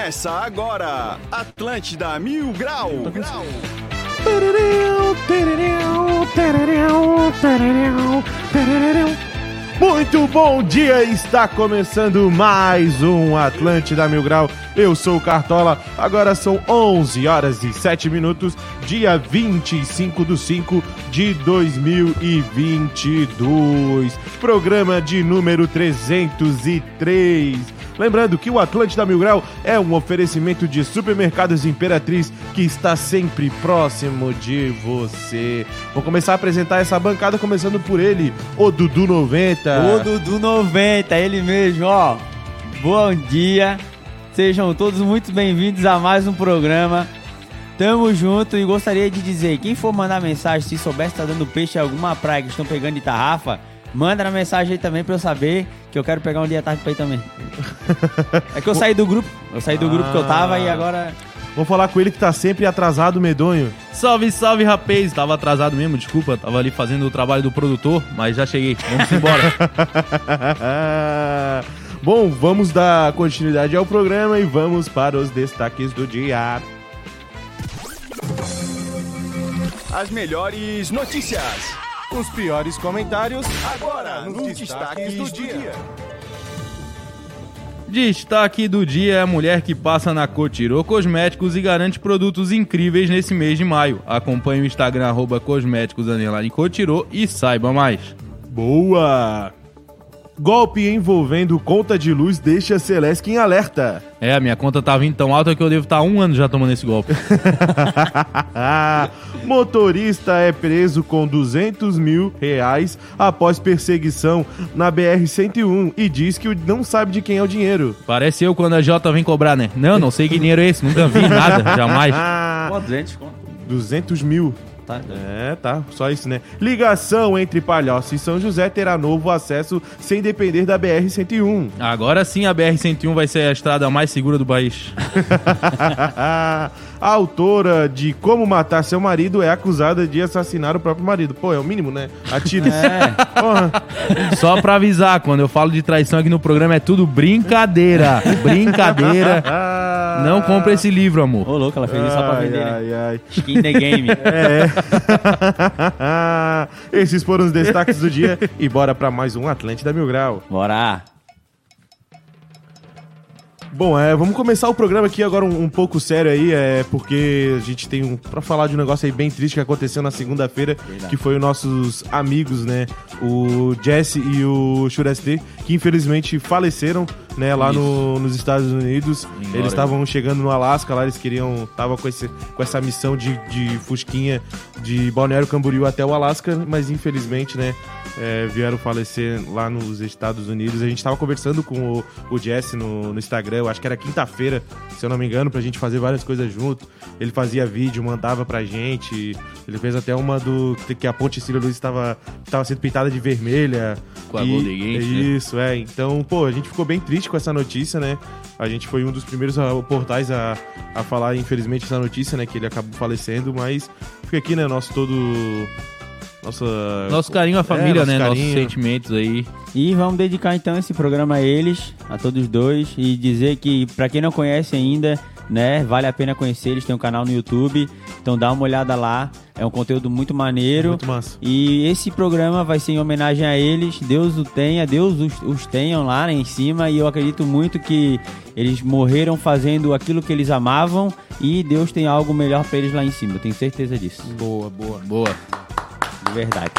Começa agora, Atlântida Mil Grau. Grau. Muito bom dia, está começando mais um Atlântida Mil Grau. Eu sou o Cartola, agora são 11 horas e 7 minutos, dia 25 do 5 de 2022. Programa de número 303. Lembrando que o Atlântida Mil Grau é um oferecimento de supermercados Imperatriz que está sempre próximo de você. Vou começar a apresentar essa bancada começando por ele, o Dudu 90. O Dudu 90, ele mesmo, ó. Bom dia. Sejam todos muito bem-vindos a mais um programa. Tamo junto e gostaria de dizer, quem for mandar mensagem, se souber se tá dando peixe em alguma praia que estão pegando de tarrafa, Manda na mensagem aí também pra eu saber que eu quero pegar um dia tarde pra ir também. É que eu saí do grupo. Eu saí do grupo que eu tava e agora. Vou falar com ele que tá sempre atrasado, medonho. Salve, salve, rapaz. Tava atrasado mesmo, desculpa. Tava ali fazendo o trabalho do produtor, mas já cheguei. Vamos embora. Bom, vamos dar continuidade ao programa e vamos para os destaques do dia. As melhores notícias. Os piores comentários agora nos destaques do dia. Destaque do dia é a mulher que passa na Cotirô Cosméticos e garante produtos incríveis nesse mês de maio. Acompanhe o Instagram arroba cosméticos Cotirô e saiba mais. Boa! Golpe envolvendo conta de luz deixa Celeste em alerta. É, a minha conta tava vindo tão alta que eu devo estar um ano já tomando esse golpe. Motorista é preso com 200 mil reais após perseguição na BR-101 e diz que não sabe de quem é o dinheiro. Parece eu quando a Jota vem cobrar, né? Não, não sei que dinheiro é esse, nunca vi nada, jamais. Quanto, 200 conto? 200 mil tá? É, tá. Só isso, né? Ligação entre Palhoça e São José terá novo acesso sem depender da BR-101. Agora sim a BR-101 vai ser a estrada mais segura do país. a autora de Como Matar Seu Marido é acusada de assassinar o próprio marido. Pô, é o mínimo, né? Atira. É. Só pra avisar, quando eu falo de traição aqui no programa é tudo brincadeira. Brincadeira. Não compre esse livro, amor. Ô, louco, ela fez isso só pra vender, né? ai? Ai. Skin the game. É. Esses foram os destaques do dia e bora para mais um Atlântida Mil Grau. Bora! Bom, é, vamos começar o programa aqui agora um, um, pouco sério aí, é porque a gente tem um para falar de um negócio aí bem triste que aconteceu na segunda-feira, que foi os nossos amigos, né, o Jesse e o Shureste, que infelizmente faleceram, né, lá no, nos Estados Unidos. Eles estavam chegando no Alasca, lá eles queriam, tava com, esse, com essa missão de, de fusquinha de Balneário Camboriú até o Alasca, mas infelizmente, né, é, vieram falecer lá nos Estados Unidos. A gente tava conversando com o, o Jesse no, no Instagram, eu acho que era quinta-feira, se eu não me engano, pra gente fazer várias coisas junto. Ele fazia vídeo, mandava pra gente. Ele fez até uma do que a Ponte Cília Luiz estava tava sendo pintada de vermelha. Com a e, Golden Gate, né? Isso, né? é. Então, pô, a gente ficou bem triste com essa notícia, né? A gente foi um dos primeiros a, portais a, a falar, infelizmente, essa notícia, né? Que ele acabou falecendo, mas fica aqui, né? Nosso todo nossa, nosso carinho à família, é, né? Carinho. Nossos sentimentos aí. E vamos dedicar então esse programa a eles, a todos dois, e dizer que, para quem não conhece ainda, né, vale a pena conhecer. Eles têm um canal no YouTube, então dá uma olhada lá. É um conteúdo muito maneiro. Muito massa. E esse programa vai ser em homenagem a eles. Deus o tenha, Deus os, os tenham lá né, em cima. E eu acredito muito que eles morreram fazendo aquilo que eles amavam. E Deus tem algo melhor para eles lá em cima. Eu tenho certeza disso. Boa, boa. Boa de verdade.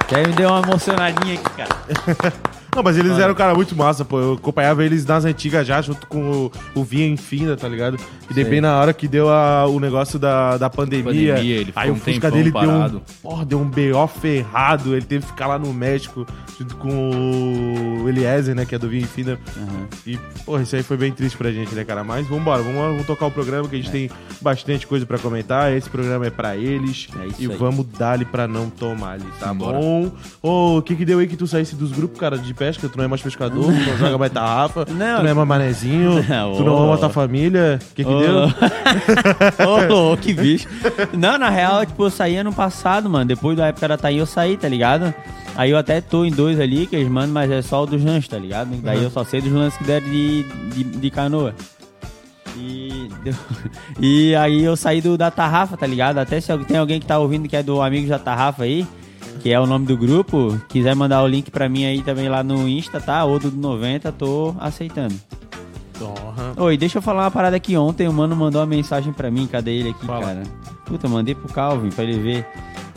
Até me deu uma emocionadinha aqui, cara. Não, mas eles eram um cara muito massa, pô. Eu acompanhava eles nas antigas já, junto com o, o Vinha Infina, tá ligado? E daí bem na hora que deu a, o negócio da, da pandemia. pandemia ele aí o um Fusca dele parado. deu um, porra, deu um BO ferrado. Ele teve que ficar lá no México, junto com o Eliezer, né? Que é do Vinha Infina. Uhum. E, porra, isso aí foi bem triste pra gente, né, cara? Mas vambora, vamos, vamos tocar o programa que a gente é. tem bastante coisa pra comentar. Esse programa é pra eles. É e aí. vamos dar-lhe pra não tomar ali, tá bom? Ô, o que que deu aí que tu saísse dos grupos, cara, de pesca, tu não é mais pescador, tu não joga mais tarrafa, não. tu não é mais manezinho, não, tu não ama tua família. O que que deu? Ô, oh, que bicho. Não, na real, tipo, eu saí ano passado, mano. Depois da época da Taí eu saí, tá ligado? Aí eu até tô em dois ali que eles mandam, mas é só o dos lances, tá ligado? Daí uhum. eu só sei dos lances que deram de, de, de canoa. E, deu- e aí eu saí do da Tarrafa, tá ligado? Até se tem alguém que tá ouvindo que é do Amigos da Tarrafa aí, que é o nome do grupo, quiser mandar o link pra mim aí também lá no Insta, tá? Ou do 90, tô aceitando. Porra. Oi, deixa eu falar uma parada aqui. Ontem o mano mandou uma mensagem pra mim. Cadê ele aqui, Fala. cara? Puta, mandei pro Calvin pra ele ver.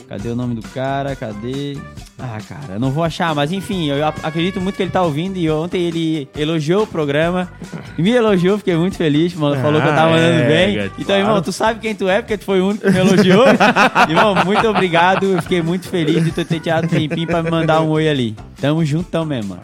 Cadê o nome do cara? Cadê? Ah, cara, não vou achar, mas enfim, eu acredito muito que ele tá ouvindo e ontem ele elogiou o programa. Me elogiou, fiquei muito feliz, mano. Falou que eu tava Ah, mandando é, bem. Então, irmão, tu sabe quem tu é, porque tu foi o único que me elogiou. irmão, muito obrigado. Eu fiquei muito feliz de tu ter tirado um tempinho pra me mandar um oi ali. Tamo juntão mesmo, mano.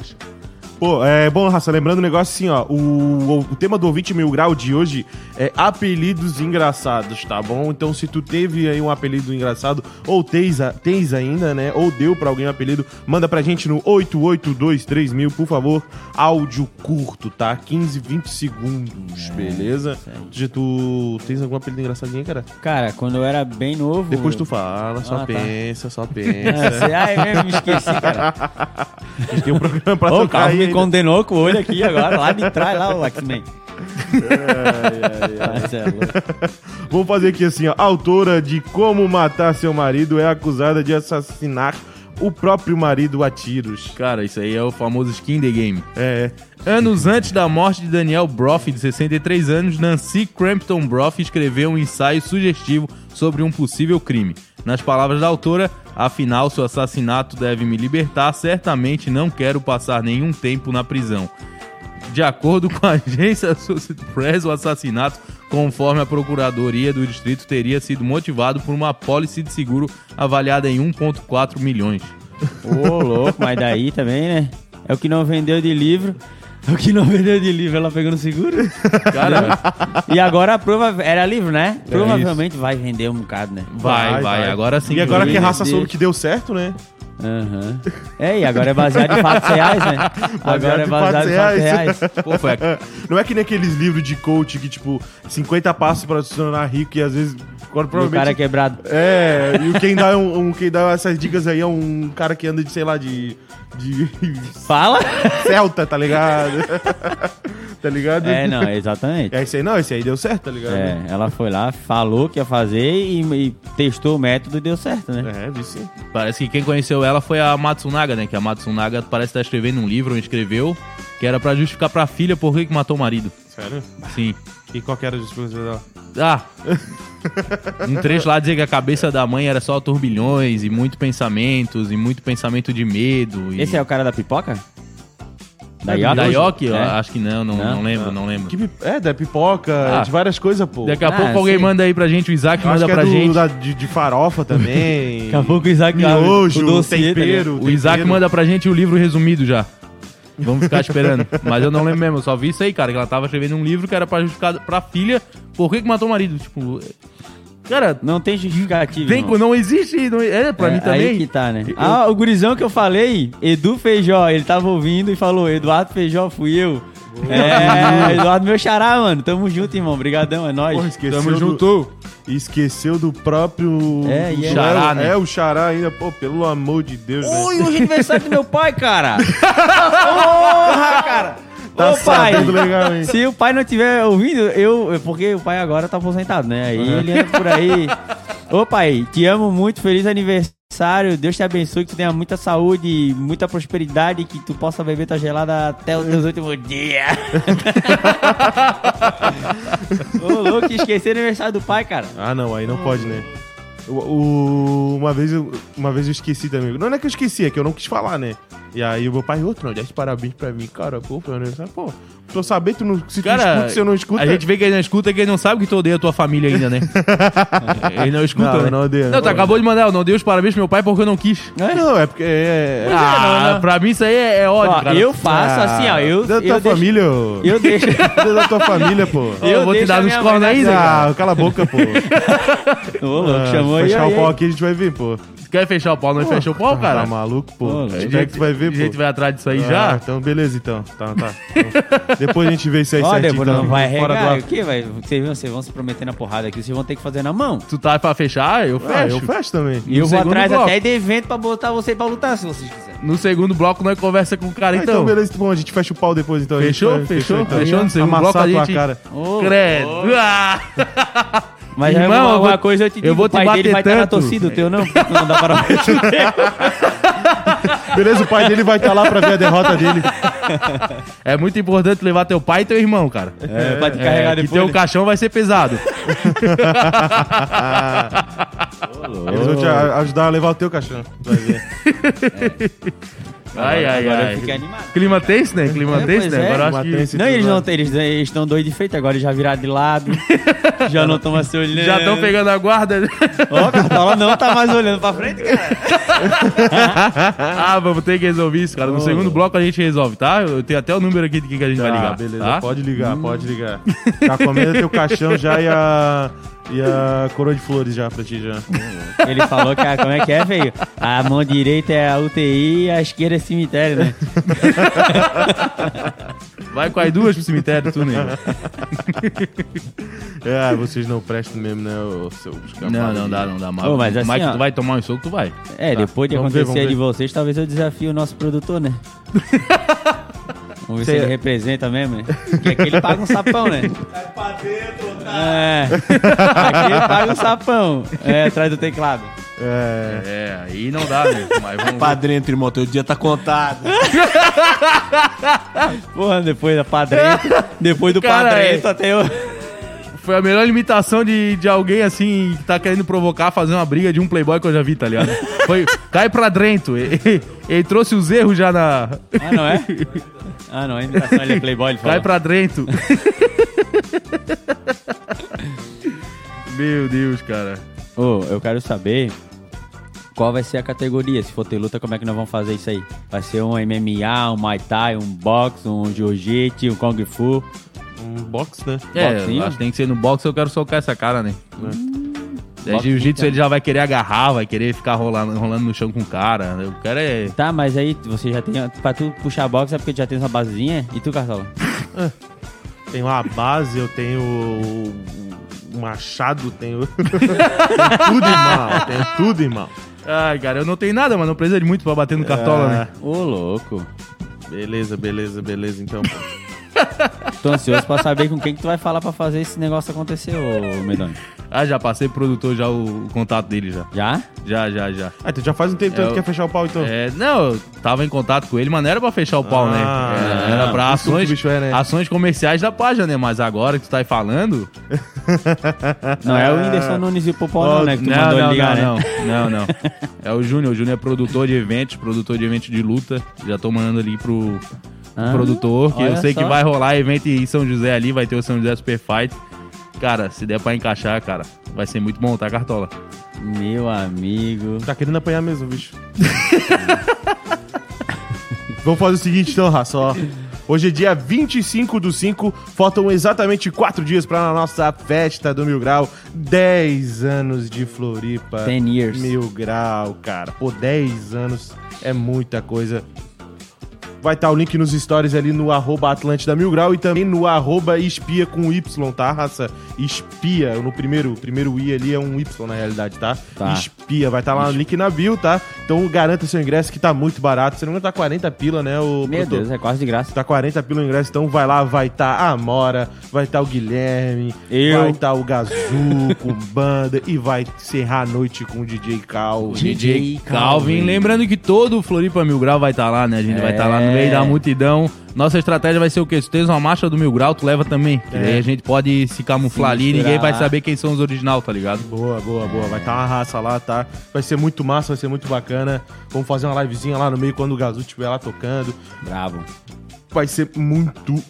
Pô, é bom, Raça, lembrando um negócio assim, ó. O, o tema do ouvinte mil grau de hoje é apelidos engraçados, tá bom? Então, se tu teve aí um apelido engraçado, ou tens, tens ainda, né? Ou deu pra alguém um apelido, manda pra gente no 8823 mil, por favor. Áudio curto, tá? 15, 20 segundos, beleza? isso aí. Já tu tens algum apelido engraçadinho, cara? Cara, quando eu era bem novo. Depois tu fala, só Ah, tá. pensa, só Ah, pensa. você- Ai, mesmo, me esqueci, cara. A gente tem um programa pra tocar aí. Condenou com o olho aqui agora, lá de trás, lá o X-Men. Mas é louco. Vamos fazer aqui assim, ó. A autora de Como Matar Seu Marido é acusada de assassinar o próprio marido a tiros. Cara, isso aí é o famoso skin the game. É, Anos antes da morte de Daniel Broff, de 63 anos, Nancy Crampton Broff escreveu um ensaio sugestivo sobre um possível crime. Nas palavras da autora, afinal, seu assassinato deve me libertar, certamente não quero passar nenhum tempo na prisão. De acordo com a agência Associated Press, o assassinato, conforme a Procuradoria do Distrito, teria sido motivado por uma apólice de seguro avaliada em 1,4 milhões. Ô, louco, mas daí também, né? É o que não vendeu de livro. É o que não vendeu de livro, ela pegando seguro. Cara, E agora a prova era livro, né? Provavelmente vai vender um bocado, né? vai, vai, agora sim. E agora que a raça soube que deu certo, né? Aham. É, e agora é baseado em fatos reais, né? Agora é baseado em fatos reais. reais. Pô, foi Não é que nem aqueles livros de coach que, tipo, 50 passos pra se tornar rico e às vezes. Quando E o provavelmente. cara é quebrado. É, e quem dá, um, um- quem dá essas dicas aí é um cara que anda de, sei lá, de. de. Fala? Celta, tá ligado? tá ligado? É, não, exatamente. É esse aí, não, esse aí deu certo, tá ligado? É, ela foi lá, falou que ia fazer e, e testou o método e deu certo, né? É, vi sim. Parece que quem conheceu ela foi a Matsunaga, né? Que a Matsunaga parece estar escrevendo um livro, ou escreveu, que era pra justificar pra filha por que que matou o marido. Sério? Sim. E qual que era a justificativa dela? Ah! Um trecho lá dizia que a cabeça da mãe era só turbilhões e muito pensamentos e muito pensamento de medo. E... Esse é o cara da pipoca? Da da Yoki? Yoki? Eu É. Acho que não, não, Não? não lembro, não lembro. Que é, da pipoca, Ah. de várias coisas, pô. Daqui a Ah, pouco alguém sim. manda aí pra gente, o Isaac manda é pra do- gente. da- de, de farofa também. Daqui a pouco o Isaac Miojo, o dossiê, tá tempero. O Isaac tempero. manda pra gente o livro resumido já. Vamos ficar esperando. Mas eu não lembro mesmo, eu só vi isso aí, cara. Que ela tava escrevendo um livro que era pra justificar pra filha por que, que matou o marido. Tipo. Cara, Não tem justificativa. tem, irmão. não existe. Não, é, pra É, mim também. Aí que tá, né? Ah, o gurizão que eu falei, Edu Feijó, ele tava ouvindo e falou, Eduardo Feijó fui eu. É, Eduardo meu xará, mano. Tamo junto, irmão. Obrigadão, é nóis. Porra, esqueceu Tamo do, junto. Esqueceu do próprio. É, e é. Xará, é, né? É, o xará ainda. Pô, pelo amor de Deus, né? Ui, hoje é aniversário do meu pai, cara. Porra, cara. Tá Ô, pai. sabendo legal, hein? Se o pai não tiver ouvindo, eu. Porque o pai agora tá aposentado, né? Aí ele anda por aí. Ô, pai, te amo muito. Feliz aniversário. Deus te abençoe. Que tu tenha muita saúde, muita prosperidade. Que tu possa beber tua gelada até os teus últimos dias. Ô, louco, esqueci o aniversário do pai, cara. Ah, não, aí não pode, né? O, o- uma, vez eu, uma vez eu esqueci também. Não é que eu esqueci, é que eu não quis falar, né? E aí o meu pai, outro, não, desse parabéns pra mim, cara, pô, aniversário. Pô, tô sabendo, tu não, se tu Cara, escuta, se eu não escuto. A gente vê que ele não escuta que ele não sabe que tu odeia a tua família ainda, né? ele não escuta, Não, né? não odeia, Não, não tu acabou de mandar, eu não dei os parabéns pro meu pai porque eu não quis. Não, é porque é. é ah, não, não. pra mim isso aí é, é ódio, Ó, cara. eu faço assim, ó. Eu, da eu tua deixo- família, ô. Eu deixo. Da tua família, pô. Ó, eu vou te dar nos cornos Zé. Ah, cala a boca, pô. Ô, louco, Ah, chamou aí. Fechar o pau aqui, a gente vai ver, pô. Quer fechar o pau, não fechou o pau, cara? Tá maluco, pô. Onde é que tu vai ver, A gente pô? vai atrás disso aí Ah, já. Então, beleza, então. Tá, tá. Então, Depois a gente vê isso aí Ó, certinho. então, não vai regar. ar. O que, vai? Vocês vão, vocês vão se prometer na porrada aqui, vocês vão ter que fazer na mão. Tu tá pra fechar? Eu Ah, fecho. eu fecho também. E eu vou atrás bloco. até de evento pra botar você pra lutar, se vocês quiserem. No segundo bloco nós conversa com o cara, Ah, então, então. beleza, bom, a gente fecha o pau depois, então. A gente Fechou? Fechou? então. Fechou? No segundo Amassar bloco a tua gente- cara. Ô, Credo. Ah! Mas Irmão, alguma vou- coisa eu te digo, eu vou o te pai dele bater vai estar na tanto. torcida, o teu não, não dá para Beleza, o pai dele vai estar lá pra ver a derrota dele. É muito importante levar teu pai e teu irmão, cara. É, pra te É, carregar que depois. teu né? caixão vai ser pesado. Eles vão te ajudar a levar o teu caixão. Vai ver. Ai, ai, Agora ai. eu fiquei animado. Clima tense, né? Clima É, tense, pois né? é. Agora eu acho Clima que... Não, eles não eles eles estão doidos de feito, agora eles já viraram de lado. já não estão mais se olhando. Já estão pegando a guarda. Ó, o Cartola não tá mais olhando pra frente, cara. ah, vamos ter que resolver isso, cara. No segundo bloco a gente resolve, tá? Eu tenho até o número aqui de quem que a gente vai Tá, ligar. beleza, tá? pode ligar, pode ligar. Tá comendo teu caixão já e a, e a coroa de flores já pra ti já. Ele falou que a, como é que é, velho? A mão direita é a UTI e a esquerda é cemitério, né? Vai com as duas pro cemitério, tu, nego. É, vocês não prestam mesmo, né, os seus Não, não dá, não dá. Mas, Ô, mas assim, mas ó. tu vai tomar um soco, tu vai. É, depois de vamos ver, acontecer vamos de ver. vocês, talvez eu desafie o nosso produtor, né? Vamos ver se Cê- ele representa mesmo, né? Porque aqui ele paga um sapão, né? Sai pra dentro, É. Aqui ele paga um sapão. É, atrás do teclado. É, É, aí não dá, né? Mas vamos ver. Padrinho, irmão, teu dia tá contado. Porra, depois da padrento. Depois do Cara, padrento é- até eu. Foi a melhor limitação de, de alguém assim que tá querendo provocar, fazer uma briga de um playboy que eu já vi, tá ligado? Foi, cai pra dentro. Ele, ele trouxe os erros já na. Ah, não é? Ah, não, a imitação ele é playboy, ele Cai falou. pra dentro. Meu Deus, cara. Ô, eu quero saber qual vai ser a categoria. Se for ter luta, como é que nós vamos fazer isso aí? Vai ser um MMA, um Muay Thai, um boxe, um Jiu-Jitsu, um Kung Fu. Um box, né? É, Boxinho? acho que tem que ser no boxe, eu quero socar essa cara, né? É, Boxe jiu-jitsu ele já vai querer agarrar, vai querer ficar rolando, rolando no chão com o cara. Eu quero é. Tá, mas aí você já tem. Pra tu puxar boxe é porque tu já tem uma basezinha? E tu, Cartola? Tem lá a base, eu tenho o o machado, tenho... tenho tudo, irmão. Tenho tudo, irmão. Ai, cara, eu não tenho nada, mas não precisa de muito pra bater no cartola, né? Ô, louco. Beleza, beleza, beleza, então. pô. Tô ansioso pra saber com quem que tu vai falar pra fazer esse negócio acontecer, ô Medoni. Ah, já passei pro produtor já o, o contato dele já. Já? Já, já, já. Ah, então já faz um tempo que É, tu eu- quer fechar o pau, então. É, não, eu tava em contato com ele, mas não era pra fechar o pau, Ah, né? Era, era pra isso que o ações, bicho é, né? ações comerciais da página, né? Mas agora que tu tá aí falando. Não é o Whindersson Nunes e o Popó, não, né? Que tu não, mandou não, ele ligar, não, né? não, não, não. É o Júnior. O Júnior é produtor de eventos, produtor de eventos de luta. Já tô mandando ali pro Ah, produtor, que eu sei só. que vai rolar evento em São José ali, vai ter o São José Super Fight. Cara, se der pra encaixar, cara, vai ser muito bom, tá, Cartola? Meu amigo. Tá querendo apanhar mesmo, bicho. Vamos fazer o seguinte então, Raça, ó. Hoje é dia 25 do 5, faltam exatamente 4 dias pra nossa festa do Mil Grau. 10 anos de Floripa. 10 years. Mil Grau, cara. Pô, 10 anos é muita coisa. Vai estar o link nos stories ali no arroba Atlântida Mil Grau e também no arroba espia com Y, tá, raça? Espia, no primeiro, o primeiro I ali é um Y na realidade, tá? Tá. Espia, vai estar lá no link na bio, tá? Então garanta seu ingresso que tá muito barato. Se não tá 40 pila, né? O Meu produtor? Deus, é quase de graça. Tá 40 pila o ingresso, então vai lá, vai estar a Amora, vai estar o Guilherme, Eu. vai estar o Gazu com banda e vai encerrar a noite com o DJ Cal. DJ Calvin. Calvin. Lembrando que todo o Floripa Mil Grau vai estar lá, né? A gente vai estar lá no É. meio da multidão. Nossa estratégia vai ser o quê? Se tu tens uma marcha do Mil Grau, tu leva também. Que É. daí a gente pode se camuflar Se ali e ninguém vai saber quem são os original, tá ligado? Boa, boa, boa. Vai estar uma raça lá, tá? Vai ser muito massa, vai ser muito bacana. Vamos fazer uma livezinha lá no meio quando o Gazu estiver lá tocando. Bravo. Vai ser muito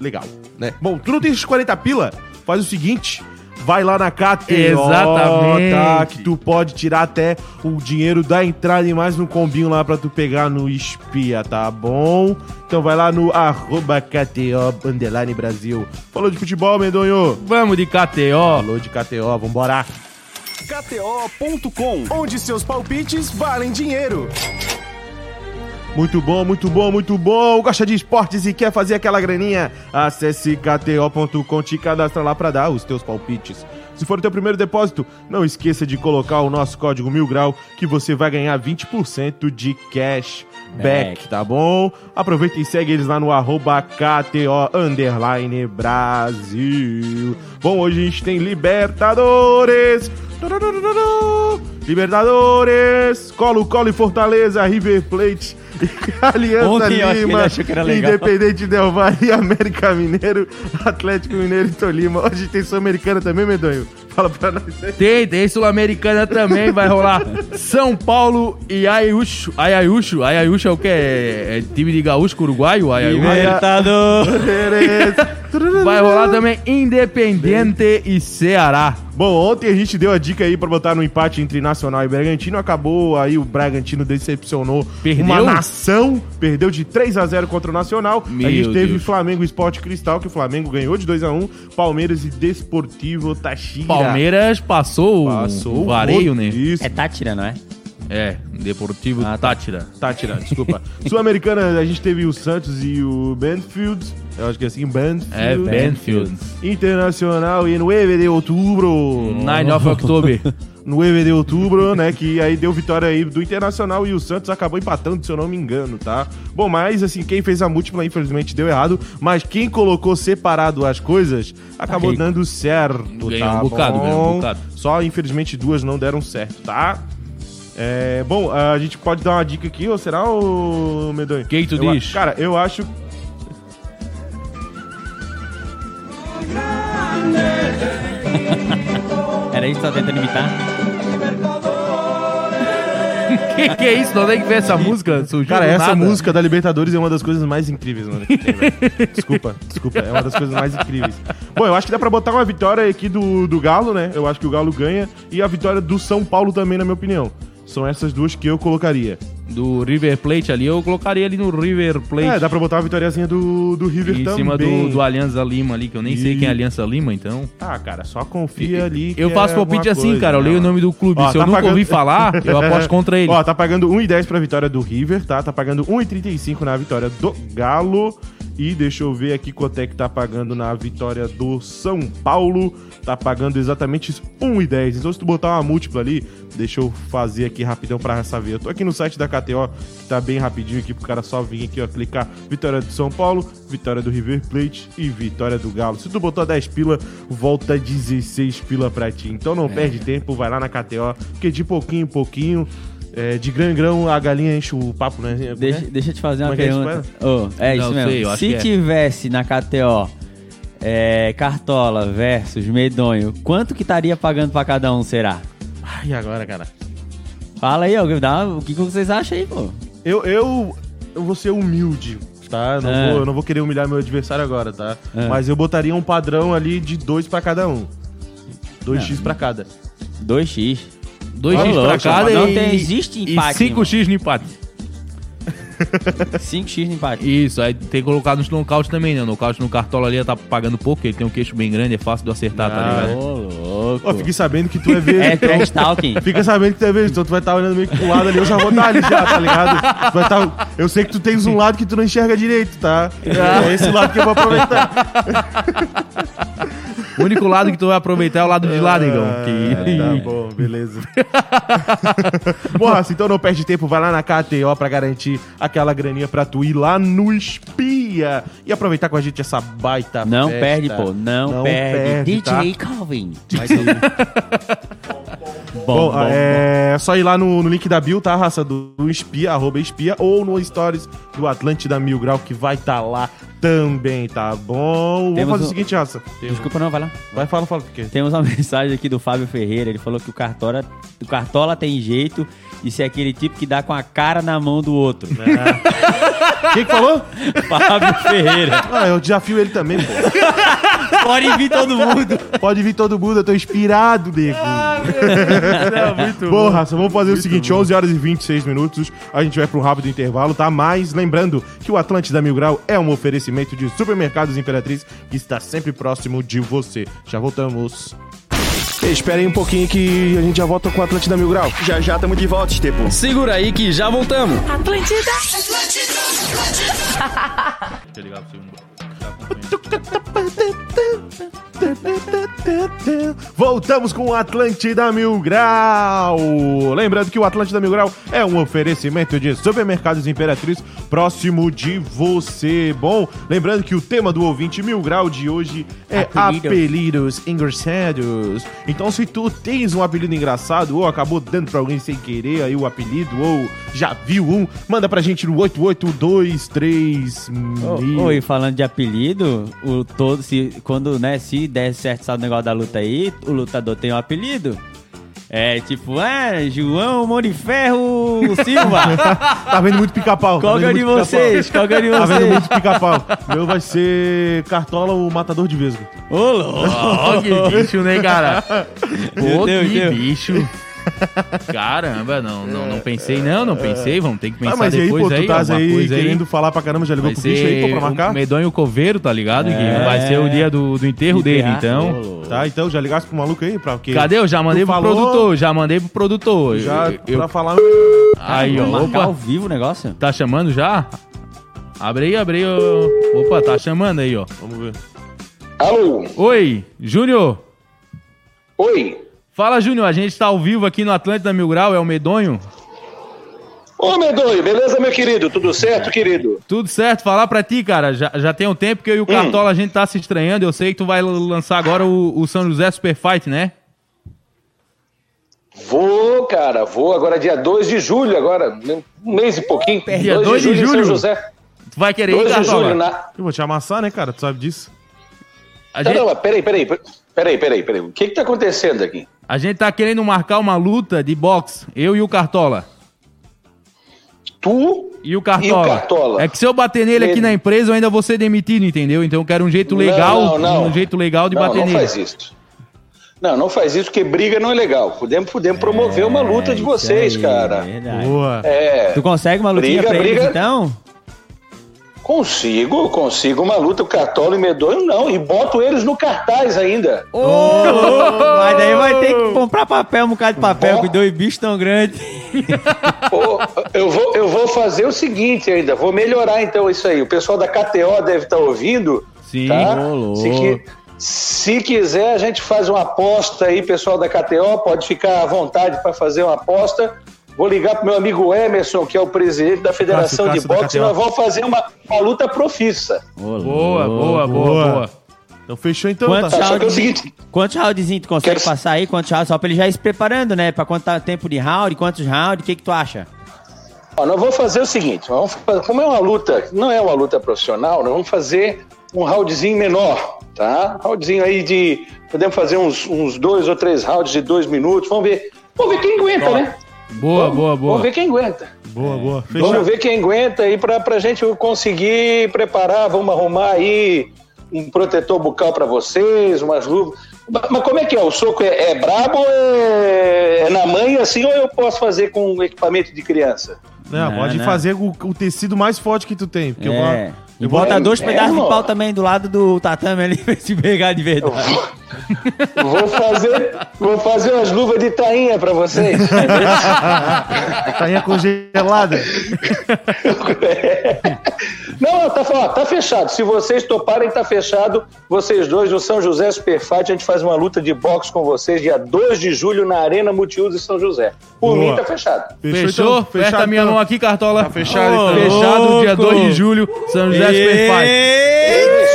legal, né? Bom, tu não tem esses 40 pila? Faz o seguinte. Vai lá na KTO, Exatamente. tá? Que tu pode tirar até o dinheiro da entrada e mais um combinho lá pra tu pegar no Espia, tá bom? Então vai lá no arroba KTO Underline Brasil. Falou de futebol, Medonho? Vamos de KTO. Falou de KTO, vambora. KTO.com, onde seus palpites valem dinheiro. Muito bom, muito bom, muito bom. Gosta de esportes e quer fazer aquela graninha? Acesse kto.com, te cadastra lá pra dar os teus palpites. Se for o teu primeiro depósito, não esqueça de colocar o nosso código Mil Grau que você vai ganhar 20% de cash back, tá bom? Aproveita e segue eles lá no arroba KTO Underline Brasil. Bom, hoje a gente tem Libertadores. Libertadores, Colo Colo e Fortaleza, River Plate, Aliança Ontem Lima. Independente Del Valle, América Mineiro, Atlético Mineiro e Tolima. Hoje tem Sul-Americana também, Medonho? Fala pra nós aí. Tem, tem Sul-Americana também, vai rolar São Paulo e Ayucho. Ayucho, Ayucho é o que? É, é time de gaúcho uruguaio? Ayucho. Libertador. Vai rolar também Independente e Ceará. Bom, ontem a gente deu a dica aí pra botar no empate entre Nacional e Bragantino. Acabou aí o Bragantino decepcionou Perdeu? uma nação. Perdeu de 3 a 0 contra o Nacional. Meu a gente teve Deus. Flamengo e Sport Cristal, que o Flamengo ganhou de 2 a 1 Palmeiras e Desportivo Taxira. Palmeiras passou, Passou o vareio, né? Isso. É Tátira, não é? É, Deportivo Ah, tá. Tátira. Tá tirando, desculpa. Sul-Americana, a gente teve o Santos e o Banfield. Eu acho que é assim, Banfield. É, Banfield. Internacional e 9 de outubro. 9 of October. 9 de outubro, né? Que aí deu vitória aí do Internacional e o Santos acabou empatando, se eu não me engano, tá? Bom, mas assim, quem fez a múltipla, infelizmente, deu errado. Mas quem colocou separado as coisas acabou rico. dando certo, Ganhou tá? um bocado, bom? ganhou um bocado. Só, infelizmente, duas não deram certo, tá? É, bom, a gente pode dar uma dica aqui, ou será, o Medonho? Que que tu Eu a- diz? Cara, eu acho Era isso que tava tentando imitar? que que é isso? De onde é que veio essa música? Surgiu Cara, essa nada. música da Libertadores é uma das coisas mais incríveis, mano. que tem, velho. desculpa, desculpa. É uma das coisas mais incríveis. Bom, eu acho que dá pra botar uma vitória aqui do, do Galo, né? Eu acho que o Galo ganha. E a vitória do São Paulo também, na minha opinião. São essas duas que eu colocaria. Do River Plate ali, eu colocaria ali no River Plate. É, dá pra botar uma vitóriazinha do, do River em também. cima do, do Alianza Lima ali, que eu nem sei E- quem é Alianza Lima, então. Ah, cara, só confia ali. Eu faço é palpite assim, coisa, cara. Eu né, leio o mano? nome do clube. Ó, Se eu tá nunca pagando- ouvi falar, eu aposto contra ele. Ó, tá pagando 1,10 pra vitória do River, tá? Tá pagando 1,35 na vitória do Galo. E deixa eu ver aqui quanto é que tá pagando na vitória do São Paulo. Tá pagando exatamente 1,10. Então, se tu botar uma múltipla ali, deixa eu fazer aqui rapidão pra saber. Eu tô aqui no site da KTO, que tá bem rapidinho aqui pro cara só vir aqui, ó, clicar vitória do São Paulo, vitória do River Plate e vitória do Galo. Se tu botou 10 pila, volta 16 pila pra ti. Então não perde tempo, vai lá na KTO, porque de pouquinho em pouquinho, é, de grão em grão, a galinha enche o papo, né? Deixa, deixa eu te fazer uma é é isso, pergunta. Ô, é Não isso mesmo. sei, eu acho Se que é. tivesse na KTO é, Cartola versus Medonho, quanto que estaria pagando pra cada um, será? Ai, e agora, cara? Fala aí, ó, dá- o que, que vocês acham aí, pô? Eu, eu, eu vou ser humilde, tá? Eu não, É. vou, eu não vou querer humilhar meu adversário agora, tá? É. Mas eu botaria um padrão ali de 2 pra cada um. 2x pra cada. 2x. 2x Ô, pra louco, cada não e, tem- existe e empate, 5x no empate. 5x no empate. Isso, aí tem que colocar nos nocaute também, né? O nocaute no cartola ali tá pagando pouco, ele tem um queixo bem grande, é fácil de acertar, tá Ah, ligado? Ô, louco. Ó, fiquei sabendo que tu é verde. É então- trash talking. Fica sabendo que tu é verde, então tu vai estar olhando meio que pro lado ali, eu já vou estar ali já, tá ligado? Tu vai tá- eu sei que tu tens um lado que tu não enxerga direito, tá? É esse lado que eu vou aproveitar. O único lado que tu vai aproveitar é o lado de lá, negão. Ah, Que... Tá bom, beleza. bom, Raça, então não perde tempo, vai lá na KTO pra garantir aquela graninha pra tu ir lá no Espia e aproveitar com a gente essa baita Não festa. perde, pô. Não, perde. DJ Calvin. Vai ser- bom, Bom, bom, é só ir lá no, no link da Bill, tá, raça? Do, do Espia, arroba Espia, ou no Stories do Atlântida Mil Grau, que vai estar lá também, tá bom? Vamos Temos fazer o seguinte, raça. bom. Desculpa, não, vai lá. Vai, fala, fala, porque. Temos uma mensagem aqui do Fábio Ferreira. Ele falou que o Cartola, o Cartola tem jeito de ser aquele tipo que dá com a cara na mão do outro. Quem que falou? Fábio Ferreira. Ah, eu desafio ele também, pô. Pode vir todo mundo. Pode vir todo mundo, eu tô inspirado, nego. muito Bom, raça, vamos fazer o seguinte: 11 horas e 26 minutos. A gente vai para um rápido intervalo, tá? Mas lembrando que o Atlântida Mil Grau é um oferecimento de supermercados Imperatriz que está sempre próximo de você. Já voltamos. Espera aí um pouquinho que a gente já volta com o Atlântida Mil Grau. Já já tamo de volta, Estepo. Segura aí que já voltamos. Atlântida. Pro segundo. Voltamos com o Atlântida Mil Grau. Lembrando que o Atlântida Mil Grau é um oferecimento de supermercados Imperatriz próximo de você. Bom, lembrando que o tema do ouvinte Mil Grau de hoje é Apelidos. apelidos engraçados. Então, se tu tens um apelido engraçado ou acabou dando pra alguém sem querer aí o apelido ou já viu um, manda pra gente no 8823 mil. Oi, falando de apelido, o todo, se, quando, né, se der certo sabe, o negócio da luta aí, o lutador tem um apelido. É tipo, é, João Moriferro Silva. Tá vendo muito pica-pau. tá Qual é de vocês? Qual é de Tá vendo vocês? muito pica-pau. Meu vai ser Cartola, o matador de vesgo. Ô, louco. Que bicho, né, cara? Deus, que Deus. bicho. Caramba, não, não, não pensei, não, não pensei. Vamos ter que pensar Ah, mas e aí, depois pô, tu aí, estás aí coisa aí. querendo falar pra caramba, já ligou Vai pro bicho aí, pô, pra marcar? o Medonho Coveiro, tá ligado? Que É. vai ser o dia do, do enterro dele, então. Tá, então, já ligasse pro maluco aí? Pra quê? Cadê? Eu já mandei Tu pro falou? produtor, já mandei pro produtor. Já Eu- eu- pra falar... Aí, ó, marcar ao opa, vivo o negócio? tá chamando já? Abre aí, abre aí, ó. Opa, tá chamando aí, ó. Vamos ver. Alô? Oi, Júnior. Oi? Fala, Júnior, a gente tá ao vivo aqui no Atlântida Mil Grau, é o Medonho. Ô, Medonho, beleza, meu querido? Tudo certo, querido? Tudo certo, falar pra ti, cara. Já, já tem um tempo que eu e o Cartola a gente tá se estranhando. Eu sei que tu vai lançar agora o, o São José Super Fight, né? Vou, cara, vou agora dia 2 de julho, agora, um mês e pouquinho. Dia 2 de São julho? José. Tu vai querer ir, 2 de Cartola? julho na... Eu vou te amassar, né, cara? Tu sabe disso? A Não, gente, peraí, peraí, peraí, peraí, peraí. O que que tá acontecendo aqui? A gente tá querendo marcar uma luta de boxe, eu e o Cartola. Tu E o Cartola. E o Cartola? É que se eu bater nele aqui na empresa, eu ainda vou ser demitido, entendeu? Então eu quero um jeito legal, Não, não, não. um jeito legal de não, bater não nele. faz isso. Não, não faz isso, porque briga não é legal. Podemos, podemos promover uma luta de É, vocês, aí, cara. verdade. Boa. É, Tu consegue uma lutinha Briga, pra eles, briga. então? Consigo, consigo uma luta, o Cartola e Medonho não, e boto eles no cartaz ainda. Louco, Mas daí vai ter que comprar papel, um bocado de papel, com dois bichos tão grandes. Ô, eu, vou, eu vou fazer o seguinte ainda, vou melhorar então isso aí. O pessoal da KTO deve estar ouvindo. Sim. Tá? Se, qui- se quiser, a gente faz uma aposta aí, pessoal da KTO, pode ficar à vontade para fazer uma aposta. Vou ligar pro meu amigo Emerson, que é o presidente da Federação Cássio de da Boxe, e nós vamos fazer uma, uma luta profissa. Boa, boa, boa, Boa. boa. Então fechou então, Quantos tá? É o rounds, seguinte- quantos roundzinhos tu consegue Quero- passar aí? Quantos rounds? Só pra ele já ir se preparando, né? Pra quanto tá tempo de round, quantos rounds, o que que tu acha? Ó, nós vamos fazer o seguinte, vamos fazer- como é uma luta, não é uma luta profissional, nós vamos fazer um roundzinho menor, tá? Roundzinho aí de, podemos fazer uns, uns dois ou três rounds de dois minutos, vamos ver, vamos ver quem aguenta, né? Boa, boa, boa. Vamos ver quem aguenta. Boa, boa. Fechou. Vamos ver quem aguenta aí pra, pra gente conseguir preparar, vamos arrumar aí um protetor bucal pra vocês, umas luvas. Mas como é que é? O soco é, é brabo ou é, é na manha assim ou eu posso fazer com equipamento de criança? Não, Não, pode não. fazer o, o tecido mais forte que tu tem. Porque eu vou... É. E bota dois É, pedaços de pau também do lado do tatame ali pra se pegar de verdade. Vou fazer, vou fazer umas luvas de tainha pra vocês. Tainha congelada. Não, tá, ó, tá fechado. Se vocês toparem, tá fechado. Vocês dois no São José Superfight, a gente faz uma luta de boxe com vocês dia 2 de julho na Arena Multiuso em São José. Por Boa. mim, tá fechado. Fechou? então? Aperta a minha então. mão aqui, Cartola. Tá fechado, Ô, então. Fechado, dia louco. 2 de julho, São José Super Fight.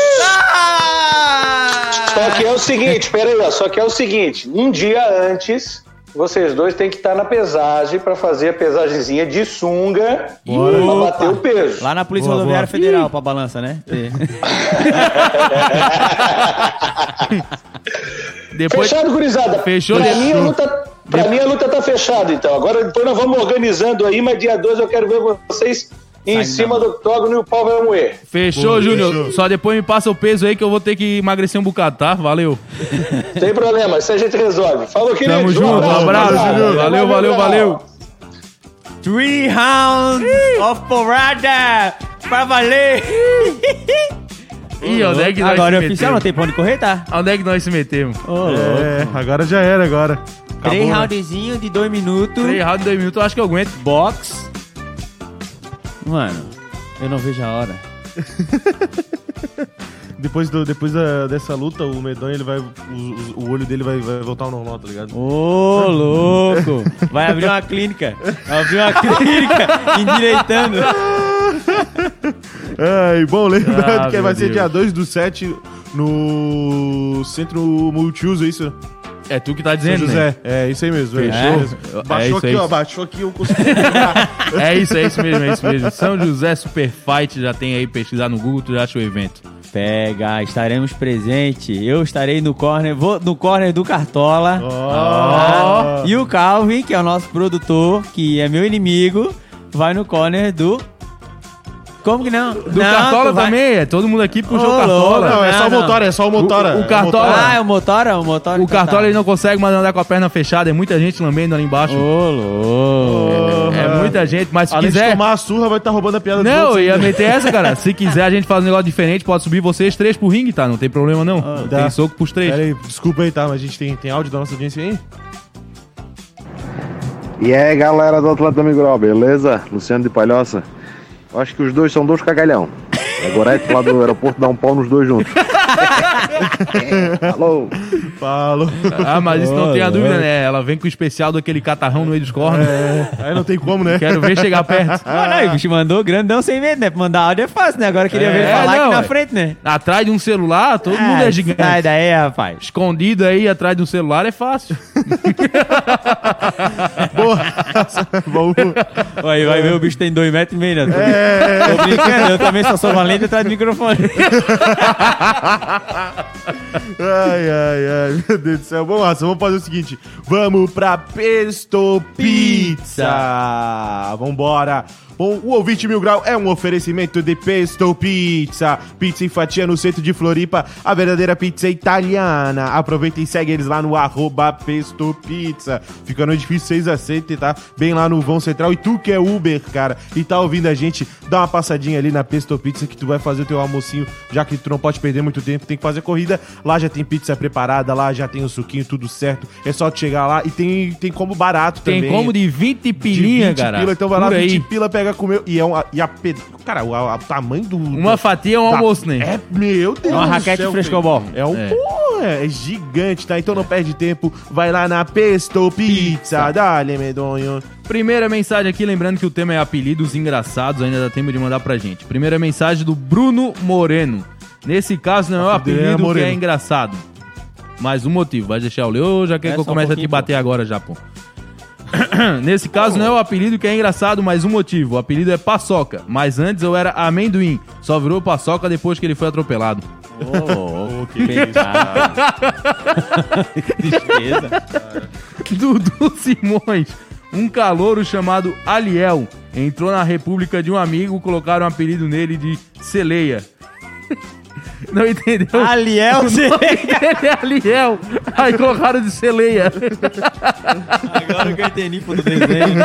Só que é o seguinte, peraí, ó, só que é o seguinte, um dia antes, vocês dois têm que estar na pesagem pra fazer a pesagemzinha de sunga pra bater o peso. Lá na Polícia Boa, Rodoviária boa. Federal, pra balança, né? Depois, Fechado, gurizada. Fechou, Pra, mim, a luta, pra mim a luta tá fechada, então. Agora depois nós vamos organizando aí, mas dia 2 eu quero ver vocês em cima do octógono e o pau vai moer. fechou, Júnior. fechou. Só depois me passa o peso aí que eu vou ter que emagrecer um bocado, tá? Valeu. Tem problema, isso a gente resolve. Falou, querido. Tamo junto, um abraço. Júnior. Valeu, valeu, valeu. Three rounds of porrada pra valer. Ih, onde é que nós Agora é se oficial, não tem pra onde correr, tá? Onde é que nós se metemos? É, agora já era, agora. Três Acabou, né? roundzinhos de dois minutos. Três rounds, dois minutos, eu acho que eu aguento. Box. Mano, eu não vejo a hora. Depois, do, depois da- dessa luta, o Medonho, ele vai. O, o- olho dele vai, vai voltar ao normal, tá ligado? Ô, louco! Vai abrir uma clínica. Vai abrir uma clínica endireitando. Ai, bom, lembrando Ah, que vai ser Deus. dia 2 do 7 no Centro Multiuso, é isso? É tu que tá São dizendo, né? José. É, isso aí mesmo. Fechou? É, isso. É Baixou isso, aqui, é ó. isso. Baixou aqui, eu consegui lembrar. É isso, é isso mesmo, é isso mesmo. São José Super Fight, já tem aí, pesquisar no Google, tu já acha o evento. Pega, estaremos presentes. Eu estarei no corner, vou no corner do Cartola. Ó. E o Calvin, que é o nosso produtor, que é meu inimigo, vai no corner do. Como que não? Do Cartola também, é todo mundo aqui puxou o Cartola. Não, é só o Não, Motora, é só o Motora. O- o É Cartola- Ah, é o Motora? O Motora. O então Cartola tá. ele não consegue mais andar com a perna fechada, é muita gente lambendo ali embaixo. Ô, louco. É muita gente, mas se Além quiser. tomar a surra, vai estar roubando a piada Não, eu ia meter essa, cara. Se quiser a gente faz um negócio diferente, pode subir vocês três pro ringue, tá? Não tem problema não. dá. tem soco pros três. Pera aí, desculpa aí, tá? Mas a gente tem, tem áudio da nossa audiência aí? E aí galera do Atlanta Migral, beleza? Luciano de Palhoça. Acho que os dois são dois cagalhão. É Gorete lá do aeroporto dá um pau nos dois juntos. Alô? Falo. Ah, mas isso não tem a dúvida, né? Ela vem com o especial daquele catarrão no meio dos cornos. É, aí não tem como, né? Quero ver chegar perto. Ah, não, o bicho mandou grandão sem medo, né? Pra mandar áudio é fácil, né? Agora eu queria É, ver ele falar não, aqui na é. frente, né? Atrás de um celular, todo mundo é Ah, gigante. Sai daí, rapaz. Escondido aí atrás de um celular é fácil. Boa. Vamos. Aí vai ver o bicho tem dois metros e meio, né? É. tô brincando, eu também só sou valente atrás do microfone. Ai, ai, ai, meu Deus do céu. Vamos lá, vamos fazer o seguinte: vamos pra Pesto Pizza. Vambora. Bom, o Ouvinte Mil Grau é um oferecimento de Pesto Pizza. Pizza em fatia no centro de Floripa, a verdadeira pizza italiana. Aproveita e segue eles lá no arroba Pesto Pizza. Fica no edifício 6 a 7, tá? Bem lá no vão central. E tu que é Uber, cara, e tá ouvindo a gente, dá uma passadinha ali na Pesto Pizza que tu vai fazer o teu almocinho, já que tu não pode perder muito tempo, tem que fazer corrida. Lá já tem pizza preparada, lá já tem o suquinho, tudo certo. É só tu chegar lá e tem, tem como barato Tem também. como de 20 De pilinha, 20 cara. pila, então vai lá, Por 20 aí. pila, pega comer. E é uma. E a, pe- cara, o, a- o tamanho do. Uma do- fatia é um da- almoço, né? É, meu Deus. É uma raquete céu, frescobol. É um. É. Porra, é gigante, tá? Então não perde tempo. Vai lá na Pesto Pizza. Dale, medonho. Primeira mensagem aqui, lembrando que o tema é apelidos engraçados, ainda dá tempo de mandar pra gente. Primeira mensagem do Bruno Moreno. Nesse caso, não é o apelido dele é que Moreno. é engraçado. Mas o motivo. Vai deixar eu ler ou já quer É, que eu só um comece a te bater agora já, pô? Nesse caso, não é o apelido que é engraçado, mas um motivo. O apelido é Paçoca. Mas antes eu era amendoim. Só virou Paçoca depois que ele foi atropelado. Ô, que. Tristeza. Dudu Simões, um calouro chamado Aliel, entrou na república de um amigo, colocaram um apelido nele de Celeia. Não entendeu? Aliel, você... Ele é Aliel. Aí colocaram de Celeia. Agora que eu entendi do desenho.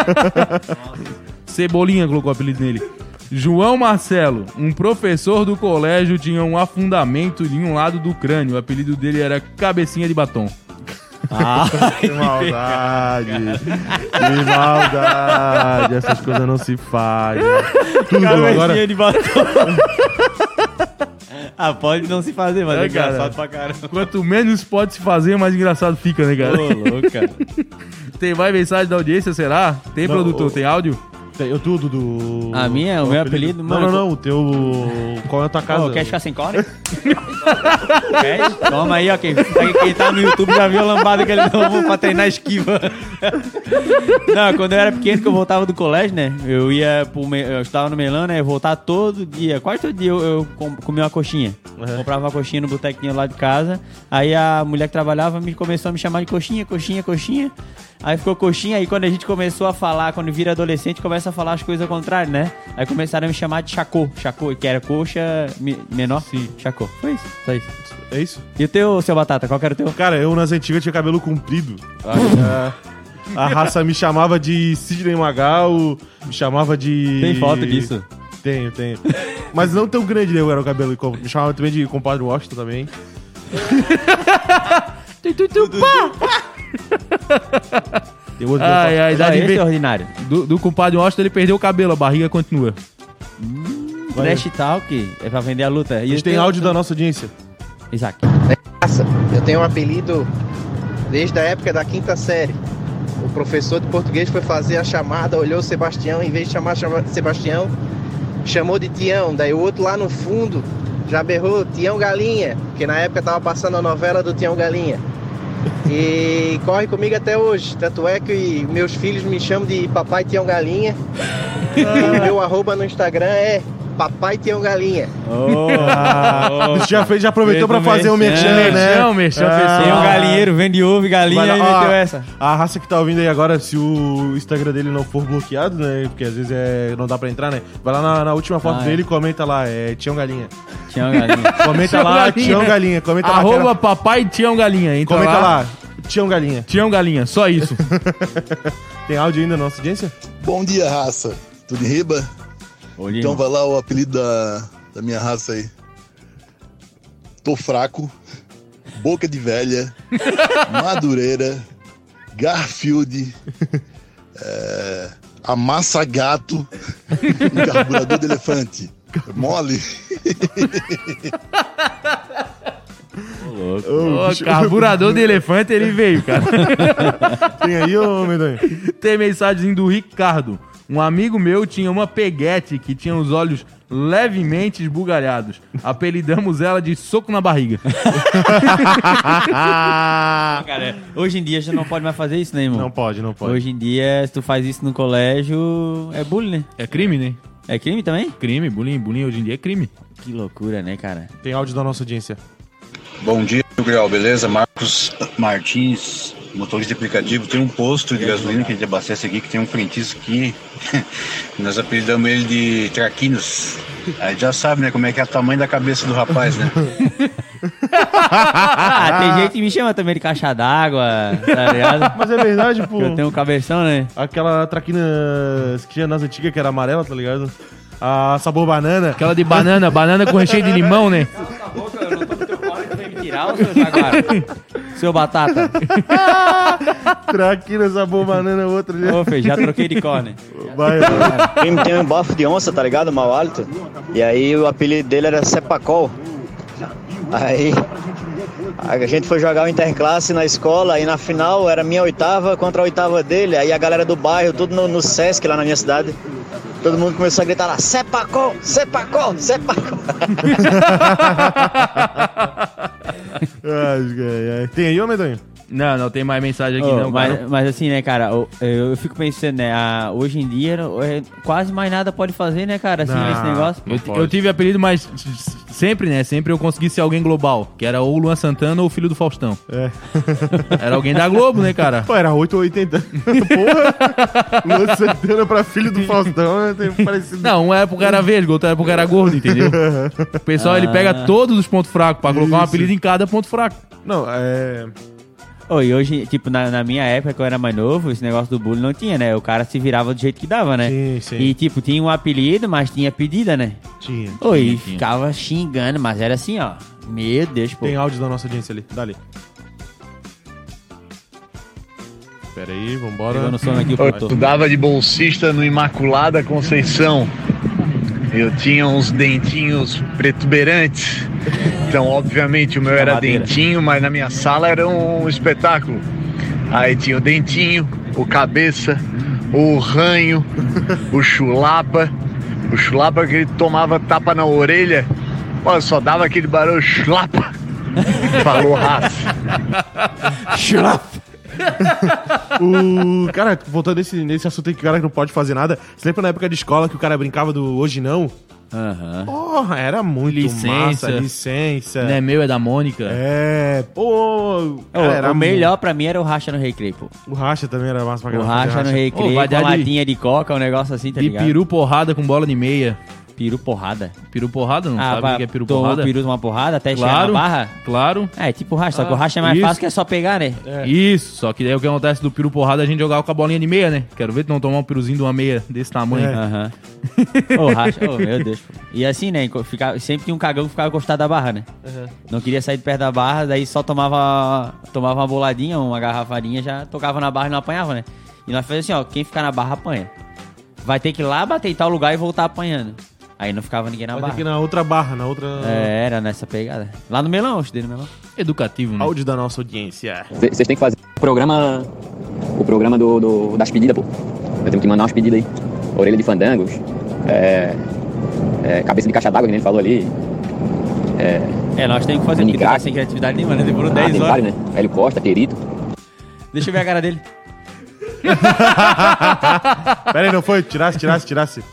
Cebolinha colocou o apelido nele. João Marcelo, um professor do colégio, tinha um afundamento em um lado do crânio. O apelido dele era Cabecinha de Batom. Ah, Que maldade. que maldade. Essas coisas não se fazem. Tudo agora. cabecinha de batom. Ah, pode não se fazer, mas é, É, engraçado pra caramba. Quanto menos pode se fazer, mais engraçado fica, né, cara? Ô, louco, cara. Tem mais mensagem da audiência, será? Tem, Não, produtor? o- Tem áudio? Eu tudo do. A minha? O meu apelido? Não, Mano, não, não. O teu. Qual é a tua casa? Ô, quer ficar sem quer? Toma aí, ó. Quem, quem tá no YouTube já viu a lambada que ele tomou pra treinar esquiva. Não, quando eu era pequeno, que eu voltava do colégio, né? Eu ia pro. Me- Eu estava no Melão, né? Eu voltava todo dia. Quase todo dia eu, eu com- comia uma coxinha. Comprava uma coxinha no botequinho lá de casa. Aí a mulher que trabalhava me começou a me chamar de coxinha, coxinha, coxinha. Aí ficou coxinha, aí quando a gente começou a falar, quando vira adolescente, começa a falar as coisas ao contrário, né? Aí começaram a me chamar de chacô, chacô, que era coxa me- menor. Sim. Chacô. Foi isso, só isso. É isso? E o teu, seu batata, qual que era o teu? Cara, eu nas antigas tinha cabelo comprido. A, a raça me chamava de Sidney Magal, me chamava de. Tem foto disso? Tenho, tenho. Mas não tão grande, né? Era o cabelo. Me chamava também de compadre Washington também. Tem outro Ai, a Ah, idade esse é ordinário. do, do compadre Washington, ele perdeu o cabelo, a barriga continua. Trash Talk é pra vender a luta. A gente tem áudio da nossa audiência. Isaac. Eu tenho um apelido desde a época da quinta série. O professor de português foi fazer a chamada, olhou o Sebastião, em vez de chamar chama- Sebastião, chamou de Tião. Daí o outro lá no fundo já berrou Tião Galinha, porque na época tava passando a novela do Tião Galinha. E corre comigo até hoje. Tanto é que meus filhos me chamam de Papai Tião Galinha. E o meu arroba no Instagram é Papai Tião Galinha. Ah, Isso já, fez, já aproveitou o fazer o merchan, merchan, né? merchan, merchan, Ah. Tem um galinheiro, vende ovo e galinha Vai e lá, ó, meteu essa. A raça que tá ouvindo aí agora, se o Instagram dele não for bloqueado, né? Porque às vezes é, não dá pra entrar, né? Vai lá na, na última foto Ah, é. dele e comenta lá, é Tião Galinha. Tinha uma galinha. Comenta Tião lá. Tião Galinha. Comenta lá. Arroba quero- papai Tião Galinha. Entra Comenta lá. lá, Tião Galinha. Tião Galinha, só isso. Tem áudio ainda na nossa audiência? Bom dia, raça. Tudo em riba? Olha, Então vai lá o apelido da, da minha raça aí. Tô fraco, boca de velha, madureira, Garfield, é, amassa gato, e carburador de elefante. Mole? Ô, carburador de elefante, ele veio, cara. Tem aí, ô Medonho? Tem mensagem do Ricardo. Um amigo meu tinha uma peguete que tinha os olhos levemente esbugalhados. Apelidamos ela de soco na barriga. Cara, hoje em dia já não pode mais fazer isso, né, irmão? Não pode, não pode. Hoje em dia, se tu faz isso no colégio, é bullying, né? É crime, né? É crime também? Crime, bullying, bullying hoje em dia é crime. Que loucura, né, cara? Tem áudio da nossa audiência. Bom dia, Gabriel, beleza? Marcos Martins, motorista de aplicativo. Tem um posto de gasolina que a gente abastece aqui, que tem um frentista aqui. Nós apelidamos ele de Traquinas. Aí já sabe, né, como é que é o tamanho da cabeça do rapaz, né? Ah, tem gente que me chama também de caixa d'água, tá ligado? Mas é verdade, pô. Eu tenho um cabeção, né? Aquela traquina que tinha nas antigas, que era amarela, tá ligado? A sabor banana. Aquela de banana, banana com recheio de limão, né? seu jaguar? seu batata. Traquina, sabor banana, outra ali. Ô, Fê, já troquei de né? Vai, vai. primo tem um bafo de onça, tá ligado? Mau hálito. E aí o apelido dele era Sepacol. Aí a gente foi jogar o interclasse na escola e na final era minha oitava contra a oitava dele. Aí a galera do bairro, tudo no, no Sesc lá na minha cidade. Todo mundo começou a gritar lá, Sepacol, Sepacol, Sepacol. Ai, ai. Tem aí, ô Medonho? Não, não tem mais mensagem aqui Ô, não, cara. mas, mas assim, né, cara, eu, eu fico pensando, né, a- hoje em dia é, quase mais nada pode fazer, né, cara, assim, Não. nesse negócio. Eu, eu tive apelido, mas sempre, né? Sempre eu consegui ser alguém global. Que era ou Luan Santana ou o filho do Faustão. É. Era alguém da Globo, né, cara? Pô, era 8 ou 80. Porra! Luan Santana pra filho do Faustão, né? Tem parecido. Não, uma época era verde, outra época era gordo, entendeu? O pessoal, ele pega todos os pontos fracos pra colocar um Isso. apelido em cada ponto fraco. Não, é. E hoje, tipo, na, na minha época, quando eu era mais novo, esse negócio do bullying não tinha, né? O cara se virava do jeito que dava, né? Sim, sim. E, tipo, tinha um apelido, mas tinha pedida, né? Tinha. E tinha. ficava xingando, mas era assim, ó. Meu Deus, pô. Tem áudio da nossa audiência ali. Dali. Pera aí, vambora. Eu produtor. estudava de bolsista no Imaculada Conceição. Eu tinha uns dentinhos protuberantes. Então, obviamente, o meu era dentinho, mas na minha sala era um espetáculo. Aí tinha o dentinho, o cabeça, o ranho, o chulapa. O chulapa que ele tomava tapa na orelha, pô, só dava aquele barulho chulapa. Falou raça. O. Cara, voltando nesse, nesse assunto aí que o cara não pode fazer nada. Você lembra na época de escola que o cara brincava do hoje não? Aham. Porra, era muito Licença. massa, licença. Não é meu, é da Mônica. É, pô. Ô, cara, era o melhor pra mim era o racha no recreio, pô. O racha também era massa pra O racha no recreio, Ô, vai com a dar de- latinha de coca, um negócio assim, tá De ligado? peru porrada com bola de meia. Peru porrada. Peru porrada, não sabe o que é tomou porrada? peru uma porrada até chegar Claro, na barra? claro. É, tipo racha, só que o Ah, racha é mais isso. fácil que é só pegar, né? Isso, só que daí o que acontece do peru porrada, a gente jogava com a bolinha de meia, né? Quero ver tu não tomar um peruzinho de uma meia desse tamanho. É. Aham. Ô, racha, ô, meu Deus. E assim, né? Ficava, sempre tinha um cagão que ficava encostado da barra, né? Uhum. Não queria sair de perto da barra, daí só tomava, tomava uma boladinha, uma garrafadinha, já tocava na barra e não apanhava, né? E nós fazíamos assim, ó, quem ficar na barra apanha. Vai ter que ir lá bater em tal lugar e voltar apanhando. Aí não ficava ninguém na Vai ter barra. que ir na outra barra, na outra. É, era nessa pegada. Lá no melão, eu estudei no melão. Educativo, né? Áudio da nossa audiência. Vocês têm que fazer o programa. O programa do, do- das pedidas, pô. Eu tenho que mandar umas pedidas aí. Orelha de fandangos. É, é, cabeça de caixa d'água, que nem ele falou ali. É, É, nós temos que fazer, porque tá sem criatividade nenhuma, né? Demorou ah, 10 tem horas. vários, né? Hélio Costa, Querito. Deixa eu ver a cara dele. Pera aí, não foi? Tirasse, tirasse, tirasse.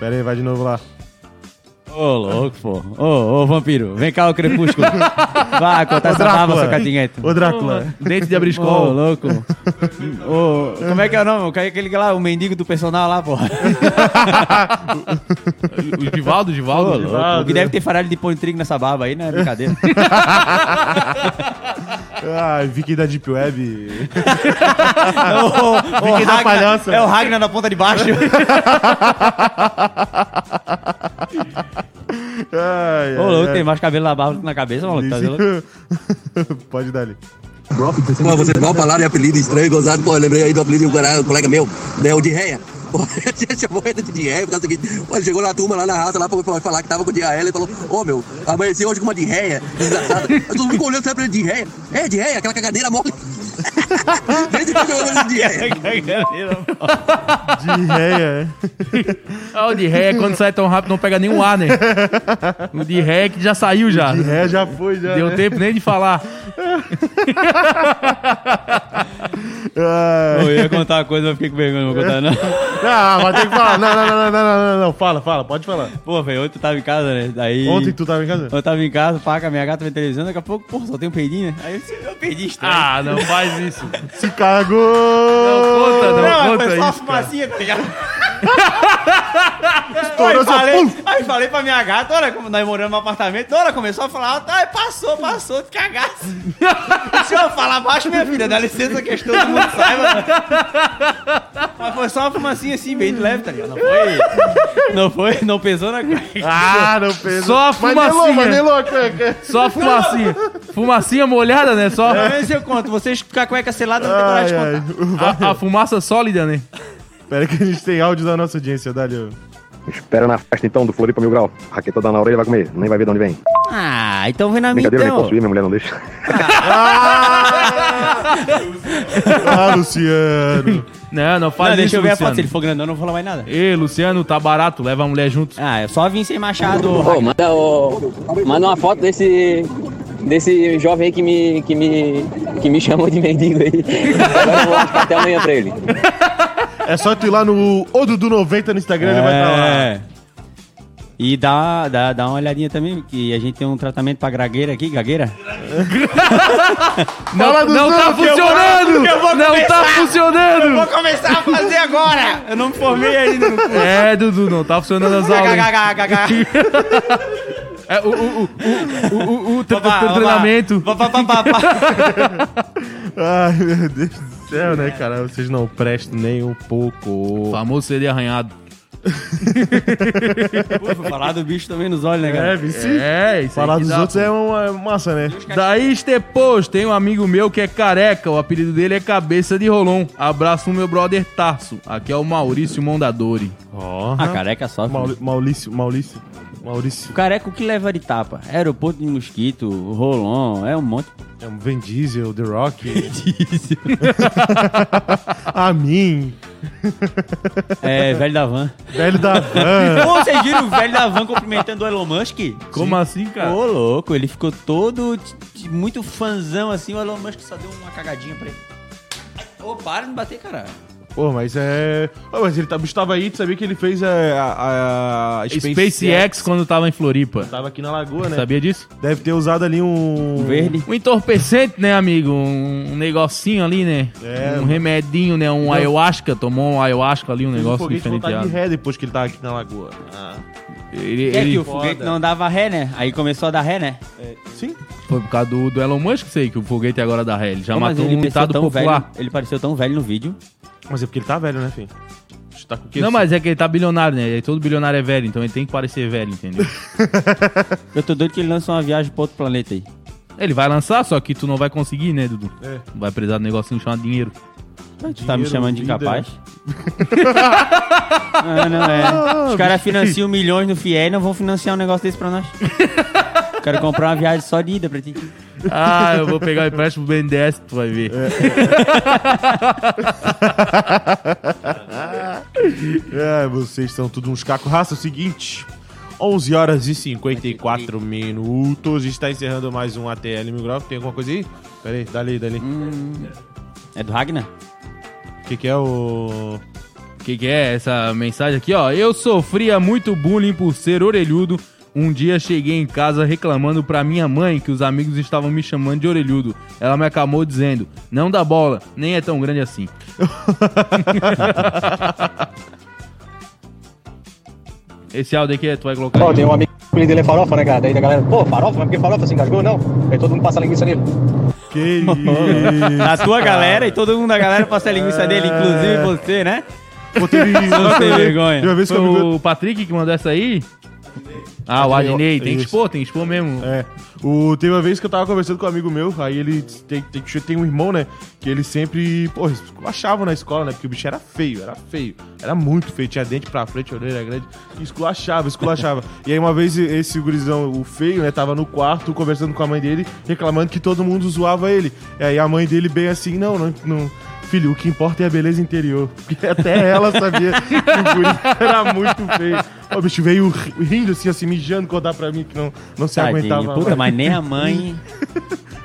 Pera aí, vai de novo lá. Ô, louco, pô. Ô, ô, vampiro, vem cá, o crepúsculo. Vai contar essa baba, Drácula. seu catinguete. Ô, Drácula. Dente de Ô, abriscol. louco. Ô, como é que é o nome? Qual é aquele lá, o mendigo do personal lá, porra? O Divaldo, Divaldo. Ô, louco. O que deve ter faralho de pão de trigo nessa barba aí, né? Brincadeira. Ai, Vicky da Deep Web. Ô, Vicky da Ragnar- palhaça. É o Ragnar na ponta de baixo. Ai, Ô, louco, ai. tem mais cabelo na barba do que na cabeça, maluco. Tá vendo? Pode dar ali. Pô, vocês mal falaram de apelido estranho, gozado. Pô, eu lembrei aí do apelido de um cara- um colega meu, né, o de Réia. Pô, Você chamou ele de Réia por causa do seguinte. Pô, ele chegou na turma, lá na raça, lá pra pra falar que tava com diarreia. Ele falou: Ô meu, amanheci hoje com uma diarreia, desgraçada. Todo mundo ficou olhando sempre ele de Réia. É, de Réia, aquela cagadeira mole. Desde que eu ele de Réia. De réia, Ah, o de ré é quando sai tão rápido não pega nenhum ar, né? O de ré é que já saiu já. De ré já foi, já. Deu né? tempo nem de falar. Eu ia contar uma coisa, mas fiquei com vergonha, não vou contar não. Não, mas tem que falar. Não, não, não, não, não, não, não, não. Fala, fala, pode falar. Pô, velho, ontem eu tava em casa, né? Daí... Ontem tu tava em casa? Eu tava em casa, pá, com a minha gata vendo televisão, daqui a pouco, pô, só tem um peidinho, né? Aí eu disse, eu perdi estranho. Ah, não faz isso. Se cagou! Não conta, não, Não, conta foi só uma isso, cara. fumacinha, tá ligado? Estourou aí, só, falei, pum! aí falei pra minha gata, olha, como nós moramos no apartamento, olha, começou a falar aí passou, passou, de cagaço. Se eu falar baixo, minha filha, dá licença que todo mundo saiba. Mas foi só uma fumacinha assim, bem de leve, tá ligado? Não foi, não foi, não pesou na Ah, não pensa. Só a fumacinha. mas nem louco. é, é. Só a fumacinha. Fumacinha molhada, né? Só menos eu conto, vocês ficar com a cueca selada, não tem coragem de contar. a, a fumaça sólida, né? Pera que a gente tem áudio da nossa audiência, Dali. Espera na festa então do Floripa Mil Grau. Raquetada na orelha vai comer, nem vai ver de onde vem. Ah, então vem na minha Brincadeira, nem então. posso ir, minha mulher não deixa. Ah, Luciano. Não, não faz Não, isso, deixa eu ver a Luciano. foto, se ele for grandão, eu não vou falar mais nada. Ei, Luciano, tá barato, leva a mulher junto. Ah, eu só vim sem machado. Pô, manda, ô, manda uma foto desse. Desse jovem aí que me, que me, que me chamou de mendigo aí. Agora eu vou ficar até amanhã pra ele. É só tu ir lá no Odudu90 no Instagram, ele vai estar lá. É. E dá, dá, dá uma olhadinha também, que a gente tem um tratamento pra gagueira aqui, gagueira. Fala dos Não tá que eu vou- funcionando! eu vou Não tá começar. funcionando! começar a fazer agora! Eu não me formei ainda no curso. É, Dudu, não tá funcionando as aulas. É, o, o, o, o, o, o tre- vá, treinamento. Ai, meu Deus do céu, né, cara? Vocês não prestam nem um pouco. Famoso CD arranhado. Pô, falar do bicho também nos olhos, né, cara? É, vice. É, isso Falar aí que dos dá, outros pô. é uma massa, né? Daí, depois, tem um amigo meu que é careca. O apelido dele é Cabeça de Rolon. Abraço meu brother Tarso. Aqui é o Maurício Mondadori. Ó. Ah, careca só. Mauri- Maurício, Maurício, Maurício. O careca, o que leva de tapa? Aeroporto de mosquito, rolon, é um monte. É um Vin Diesel, The Rock. a mim. É, velho da van. Velho da van. Pô, vocês viram o velho da van cumprimentando o Elon Musk? Como assim, cara? Ô, louco, ele ficou todo muito fanzão assim, o Elon Musk só deu uma cagadinha pra ele. Ô, para de bater, cara. Pô, mas é. Pô, mas ele tá, o bicho tava aí, tu sabia que ele fez é, a, a, SpaceX quando tava em Floripa. Tava aqui na lagoa, né? Sabia disso? Deve ter usado ali um. Verde. Um entorpecente, né, amigo? Um, um negocinho ali, né? É, um remedinho, né? Um Então- ayahuasca. Tomou um ayahuasca ali, um Fez um negócio foguete voltar de ré depois que ele tava aqui na lagoa. Ah. Ele, É ele- que o foguete não dava ré, né? Aí começou a dar ré, né? sim. Foi por causa do, do Elon Musk, sei que o foguete agora dá ré. Ele já Pô, matou ele um ditado popular. velho. Ele pareceu tão velho no vídeo. Mas é porque ele tá velho, né, filho? Tá com? Não, mas é que ele tá bilionário, né? E Todo bilionário é velho, então ele tem que parecer velho, entendeu? Eu tô doido que ele lança uma viagem pra outro planeta aí. ele vai lançar, só que tu não vai conseguir, né, Dudu? É. Vai precisar do negocinho chamado dinheiro. Tu tá me Dinheiro, chamando de incapaz? não, não é. Os caras financiam milhões no FIE e não vão financiar um negócio desse pra nós. Quero comprar uma viagem só de ida pra ti. Ah, eu vou pegar o empréstimo do BNDES, tu vai ver. É, vocês são tudo uns cacos. Raça, é o seguinte. 11 horas e 54 minutos. A gente tá encerrando mais um ATL Mil Grau. Tem alguma coisa aí? Pera aí, dali, dali. É do Ragnar? O que, que é o. O que, que é essa mensagem aqui, ó? Eu sofria muito bullying por ser orelhudo. Um dia cheguei em casa reclamando pra minha mãe que os amigos estavam me chamando de orelhudo. Ela me acalmou dizendo: Não dá bola, nem é tão grande assim. Esse áudio aqui é, tu vai colocar. Ó, tem um amigo que dele é farofa, né, cara? Daí da galera, pô, farofa? Mas por que farofa se engasgou? Não. Aí todo mundo passa a linguiça nele. Que A tua galera e todo mundo da galera passa a linguiça dele, inclusive você, né? Pô, teve. Não tem vergonha. Tem uma vez que Foi eu me- o Patrick que mandou essa aí? Ah, o Adnei, tem que Isso. expor, tem que expor mesmo. É. O, teve uma vez que eu tava conversando com um amigo meu, aí ele tem, tem, tem um irmão, né? Que ele sempre, pô, esculachava na escola, né? Porque o bicho era feio, era feio. Era muito feio, tinha dente pra frente, orelha grande. Esculachava, esculachava. e aí uma vez esse gurizão, o feio, né? Tava no quarto conversando com a mãe dele, reclamando que todo mundo zoava ele. E aí a mãe dele bem assim, não, não. não Filho, o que importa é a beleza interior. Porque até ela sabia que o guri era muito feio. O bicho veio rindo assim, assim, mijando, contar pra mim que não, não se Tadinho, aguentava. puta, mais. mas nem a mãe.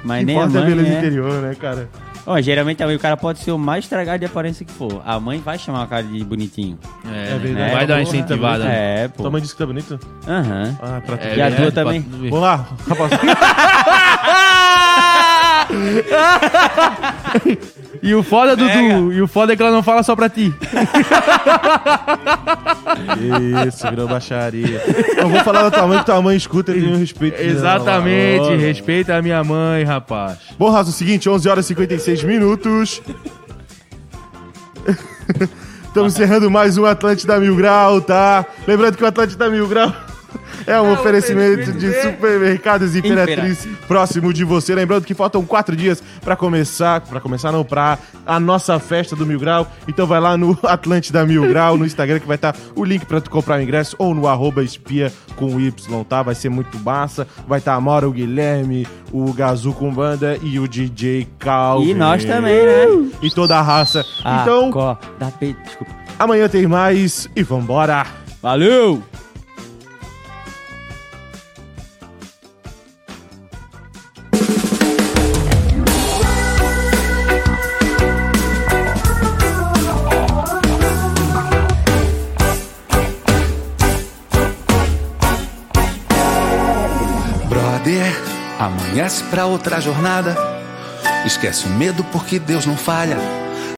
Mas nem a importa é a mãe. beleza né? interior, né, cara? Ó, geralmente o cara pode ser o mais estragado de aparência que for. A mãe vai chamar o cara de bonitinho. É, É verdade. Vai dar uma incentivada. tá bonito. É, pô. Tua mãe disse que tá bonito? Aham. Ah, pra É e a tua pra também? tu. Vamos lá, rapaz. E o foda, Dudu, e o foda é que ela não fala só pra ti. Isso, virou baixaria. Não vou falar da tua mãe, que tua mãe escuta e tem um respeito. Exatamente, respeita a minha mãe, rapaz. Bom, Raso, é o seguinte, 11 horas e 56 minutos. Estamos encerrando mais um Atlântida Mil Grau, tá? Lembrando que o Atlântida Mil Grau é um oferecimento de supermercados Imperatriz próximo de você. Lembrando que faltam quatro dias pra começar, pra começar não, pra a nossa festa do Mil Grau. Então vai lá no Atlântida Mil Grau, no Instagram, que vai estar o link pra tu comprar o ingresso, ou no arroba espia com Y, tá? Vai ser muito massa. Vai estar a Mora, o Guilherme, o Gazu com banda e o DJ Calvin. E nós também, né? E toda a raça. Então, Acorda, pe- desculpa. amanhã tem mais e vambora. Valeu! Amanhece pra outra jornada. Esquece o medo porque Deus não falha.